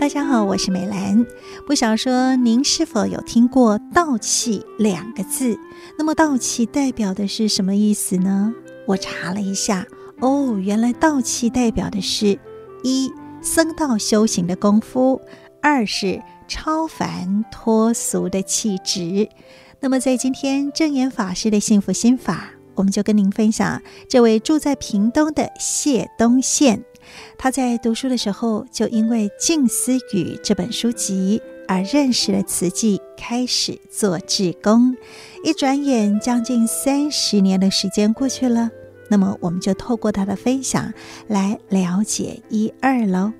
大家好，我是美兰。不想说您是否有听过“道气”两个字？那么“道气”代表的是什么意思呢？我查了一下，哦，原来“道气”代表的是一僧道修行的功夫，二是超凡脱俗的气质。那么在今天正言法师的幸福心法，我们就跟您分享这位住在屏东的谢东宪。他在读书的时候，就因为《静思语》这本书籍而认识了慈济，开始做志工。一转眼，将近三十年的时间过去了。那么，我们就透过他的分享来了解一二喽。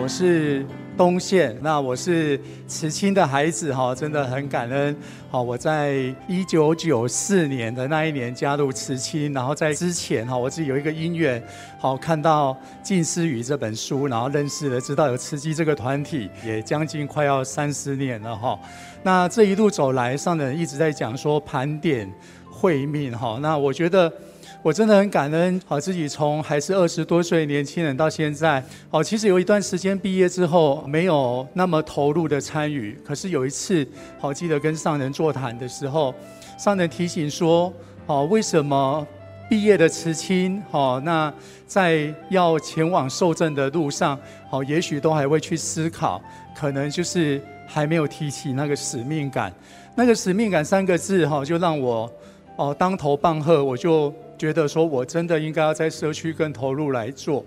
我是。东线，那我是慈亲的孩子哈，真的很感恩。好，我在一九九四年的那一年加入慈亲，然后在之前哈，我自己有一个因缘，好看到《近思语》这本书，然后认识了，知道有慈济这个团体，也将近快要三十年了哈。那这一路走来，上人一直在讲说盘点会命哈，那我觉得。我真的很感恩，好自己从还是二十多岁年轻人到现在，好其实有一段时间毕业之后没有那么投入的参与，可是有一次，好记得跟上人座谈的时候，上人提醒说，好为什么毕业的慈亲，好那在要前往受证的路上，好也许都还会去思考，可能就是还没有提起那个使命感，那个使命感三个字，哈就让我哦当头棒喝，我就。觉得说，我真的应该要在社区更投入来做。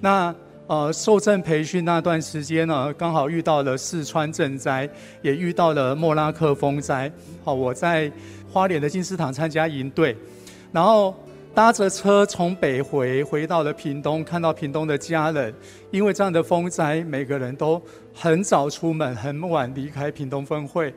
那呃，受证培训那段时间呢，刚好遇到了四川震灾，也遇到了莫拉克风灾。好，我在花莲的金丝堂参加营队，然后搭着车从北回，回到了屏东，看到屏东的家人，因为这样的风灾，每个人都很早出门，很晚离开屏东分会。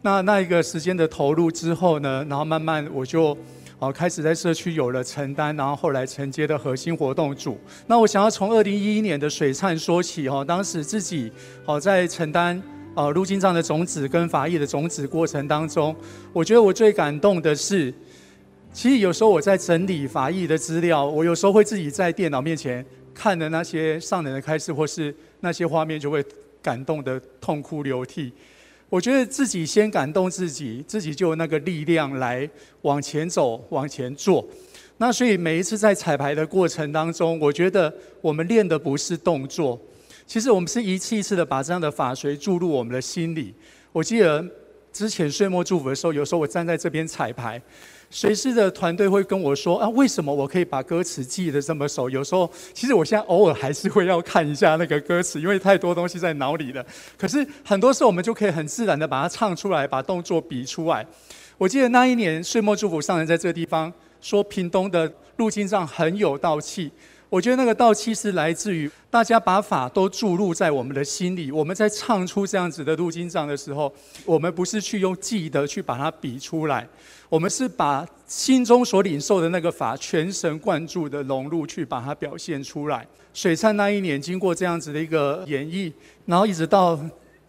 那那一个时间的投入之后呢，然后慢慢我就。好，开始在社区有了承担，然后后来承接的核心活动组。那我想要从二零一一年的水忏说起哈，当时自己好在承担呃入经藏的种子跟法义的种子过程当中，我觉得我最感动的是，其实有时候我在整理法义的资料，我有时候会自己在电脑面前看的那些上人的开示或是那些画面，就会感动得痛哭流涕。我觉得自己先感动自己，自己就有那个力量来往前走、往前做。那所以每一次在彩排的过程当中，我觉得我们练的不是动作，其实我们是一次一次的把这样的法髓注入我们的心里。我记得之前岁末祝福的时候，有时候我站在这边彩排。随师的团队会跟我说啊，为什么我可以把歌词记得这么熟？有时候其实我现在偶尔还是会要看一下那个歌词，因为太多东西在脑里了。可是很多时候我们就可以很自然的把它唱出来，把动作比出来。我记得那一年岁末祝福上人在这个地方说，屏东的入经藏很有道气。我觉得那个道气是来自于大家把法都注入在我们的心里。我们在唱出这样子的路经藏的时候，我们不是去用记得去把它比出来，我们是把心中所领受的那个法全神贯注的融入去把它表现出来。水忏那一年经过这样子的一个演绎，然后一直到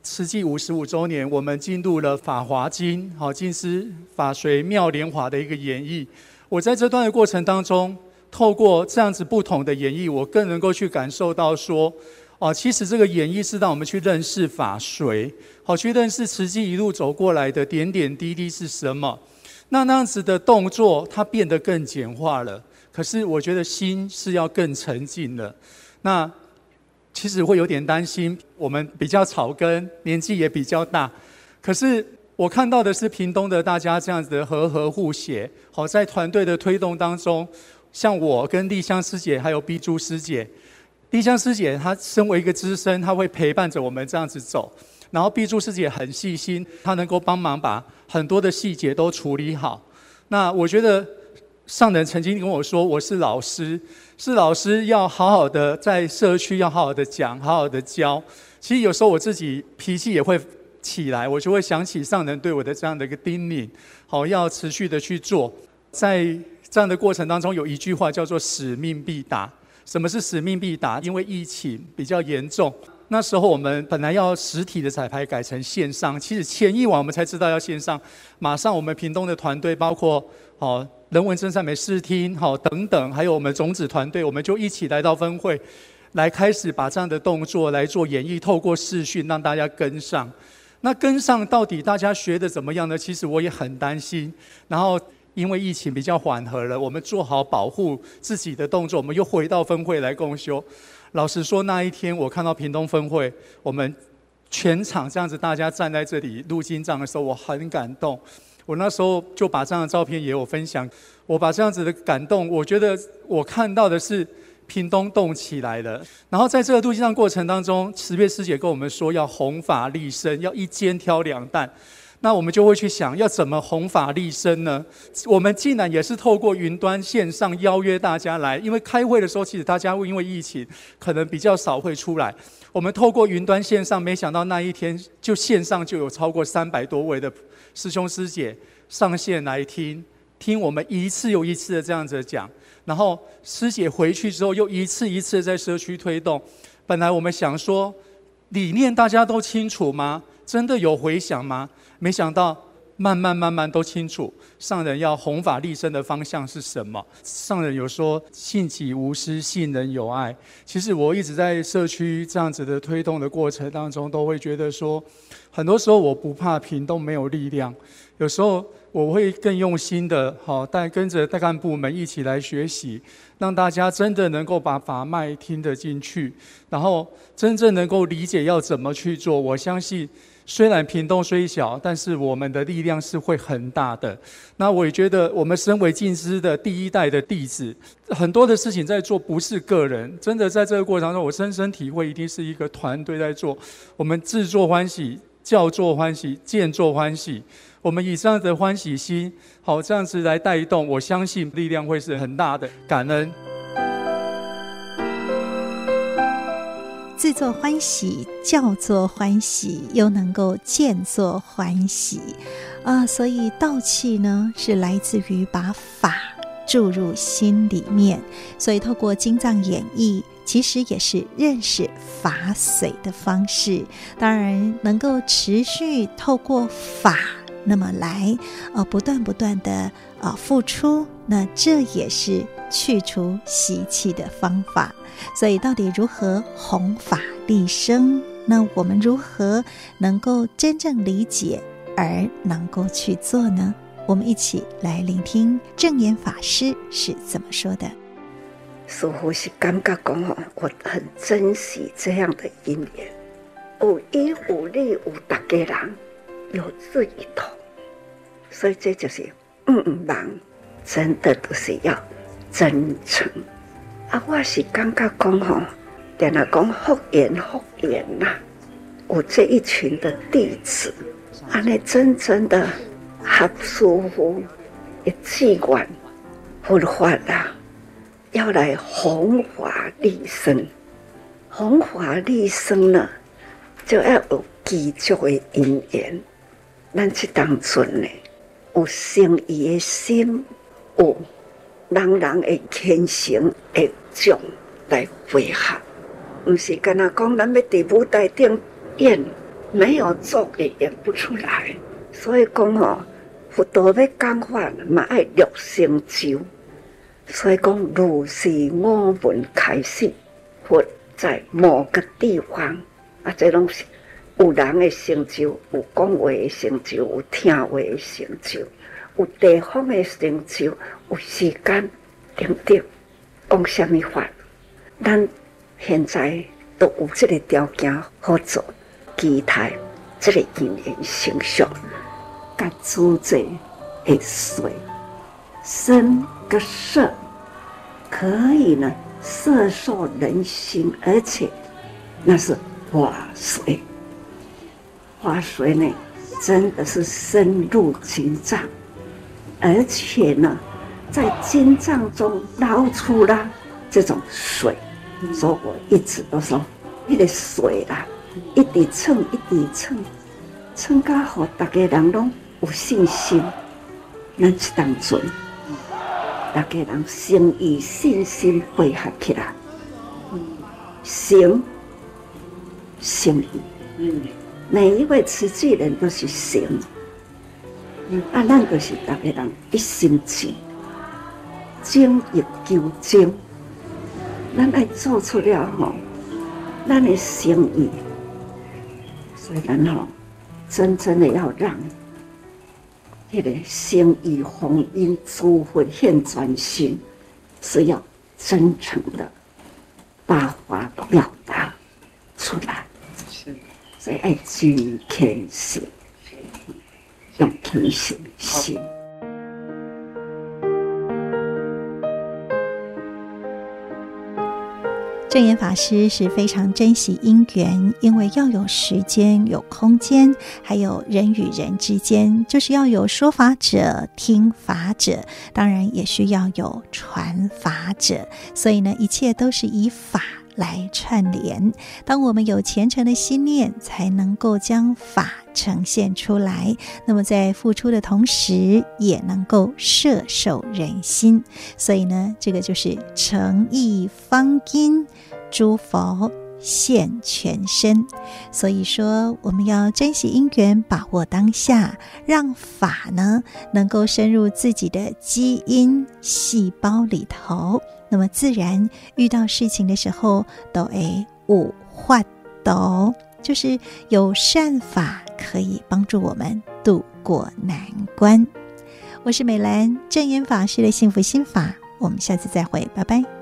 慈济五十五周年，我们进入了法华经，好静思法随妙莲华的一个演绎。我在这段的过程当中。透过这样子不同的演绎，我更能够去感受到说，哦，其实这个演绎是让我们去认识法随，好去认识慈济一路走过来的点点滴滴是什么。那那样子的动作，它变得更简化了。可是我觉得心是要更沉静了。那其实会有点担心，我们比较草根，年纪也比较大。可是我看到的是屏东的大家这样子的和和互协，好在团队的推动当中。像我跟丽香师姐还有 B 珠师姐，丽香师姐她身为一个资深，她会陪伴着我们这样子走。然后 B 珠师姐很细心，她能够帮忙把很多的细节都处理好。那我觉得上人曾经跟我说，我是老师，是老师要好好的在社区要好好的讲，好好的教。其实有时候我自己脾气也会起来，我就会想起上人对我的这样的一个叮咛，好要持续的去做，在。这样的过程当中，有一句话叫做“使命必达”。什么是使命必达？因为疫情比较严重，那时候我们本来要实体的彩排改成线上。其实前一晚我们才知道要线上，马上我们屏东的团队，包括哦人文真善美视听，好等等，还有我们种子团队，我们就一起来到分会。来开始把这样的动作来做演绎，透过视讯让大家跟上。那跟上到底大家学的怎么样呢？其实我也很担心。然后因为疫情比较缓和了，我们做好保护自己的动作，我们又回到分会来共修。老实说，那一天我看到屏东分会，我们全场这样子大家站在这里录经藏的时候，我很感动。我那时候就把这样的照片也有分享。我把这样子的感动，我觉得我看到的是。屏东动起来了，然后在这个录经藏过程当中，慈月师姐跟我们说要弘法利生，要一肩挑两担。那我们就会去想要怎么弘法利生呢？我们竟然也是透过云端线上邀约大家来，因为开会的时候其实大家会因为疫情可能比较少会出来。我们透过云端线上，没想到那一天就线上就有超过三百多位的师兄师姐上线来听，听我们一次又一次的这样子讲。然后师姐回去之后，又一次一次在社区推动。本来我们想说，理念大家都清楚吗？真的有回响吗？没想到慢慢慢慢都清楚。上人要弘法立生的方向是什么？上人有说信己无私，信人有爱。其实我一直在社区这样子的推动的过程当中，都会觉得说，很多时候我不怕屏东没有力量，有时候。我会更用心的，好，带跟着带干部们一起来学习，让大家真的能够把法脉听得进去，然后真正能够理解要怎么去做。我相信，虽然屏东虽小，但是我们的力量是会很大的。那我也觉得，我们身为静思的第一代的弟子，很多的事情在做，不是个人，真的在这个过程中，我深深体会，一定是一个团队在做。我们自作欢喜，叫作欢喜，见作欢喜。我们以这样的欢喜心，好，这样子来带动，我相信力量会是很大的。感恩，自作欢喜，叫作欢喜，又能够见作欢喜，啊，所以道气呢，是来自于把法注入心里面，所以透过经藏演绎，其实也是认识法髓的方式。当然，能够持续透过法。那么来，呃，不断不断的呃付出，那这也是去除习气的方法。所以，到底如何弘法利生？那我们如何能够真正理解而能够去做呢？我们一起来聆听证严法师是怎么说的。似乎是感觉讲哦，我很珍惜这样的因缘，有依有利有大家人。有志一同，所以这就是嗯嗯人，真的都是要真诚。啊，我是感觉讲吼，点了讲福缘福缘呐，我这一群的弟子，啊，那真正的合舒服，一气管佛法啦，要来弘法利生，弘法利生呢，就要有具足的因缘。咱去当中呢，有诚意的心，有人人的虔诚的种来配合，毋是跟他讲咱要伫舞台顶演，没有做也演不出来。所以讲哦，佛陀要讲法嘛，爱六成就。所以讲，如是我们开始，佛在某个地方啊，这拢是。有人的成就，有讲话的成就，有听话的成就，有地方的成就，有时间等等，讲什么法？咱现在都有这个条件合作，期待这个因缘成熟，甲诸者会随身个色，可以呢摄受人心，而且那是法髓。法髓呢，真的是深入经藏，而且呢，在经藏中捞出了这种水。所以我一直都说，那个水啦，一滴蹭一滴蹭，蹭到好大家人拢有信心。咱是当尊，大家人心与信心配合起来，行，心意，嗯。每一位持戒人都是行，啊，咱就是大家人一心志，精益求精，咱爱做出了吼，咱的生意，所以咱吼，真正的要让迄个生意丰殷、诸佛现专心，是要真诚的把话表达出来。是，所以爱具谦心，用谦心心。证严法师是非常珍惜因缘，因为要有时间、有空间，还有人与人之间，就是要有说法者、听法者，当然也需要有传法者。所以呢，一切都是以法来串联。当我们有虔诚的心念，才能够将法呈现出来。那么在付出的同时，也能够摄受人心。所以呢，这个就是诚意方殷。诸佛现全身，所以说我们要珍惜因缘，把握当下，让法呢能够深入自己的基因细胞里头，那么自然遇到事情的时候都诶无法度，就是有善法可以帮助我们渡过难关。我是美兰，正言法师的幸福心法，我们下次再会，拜拜。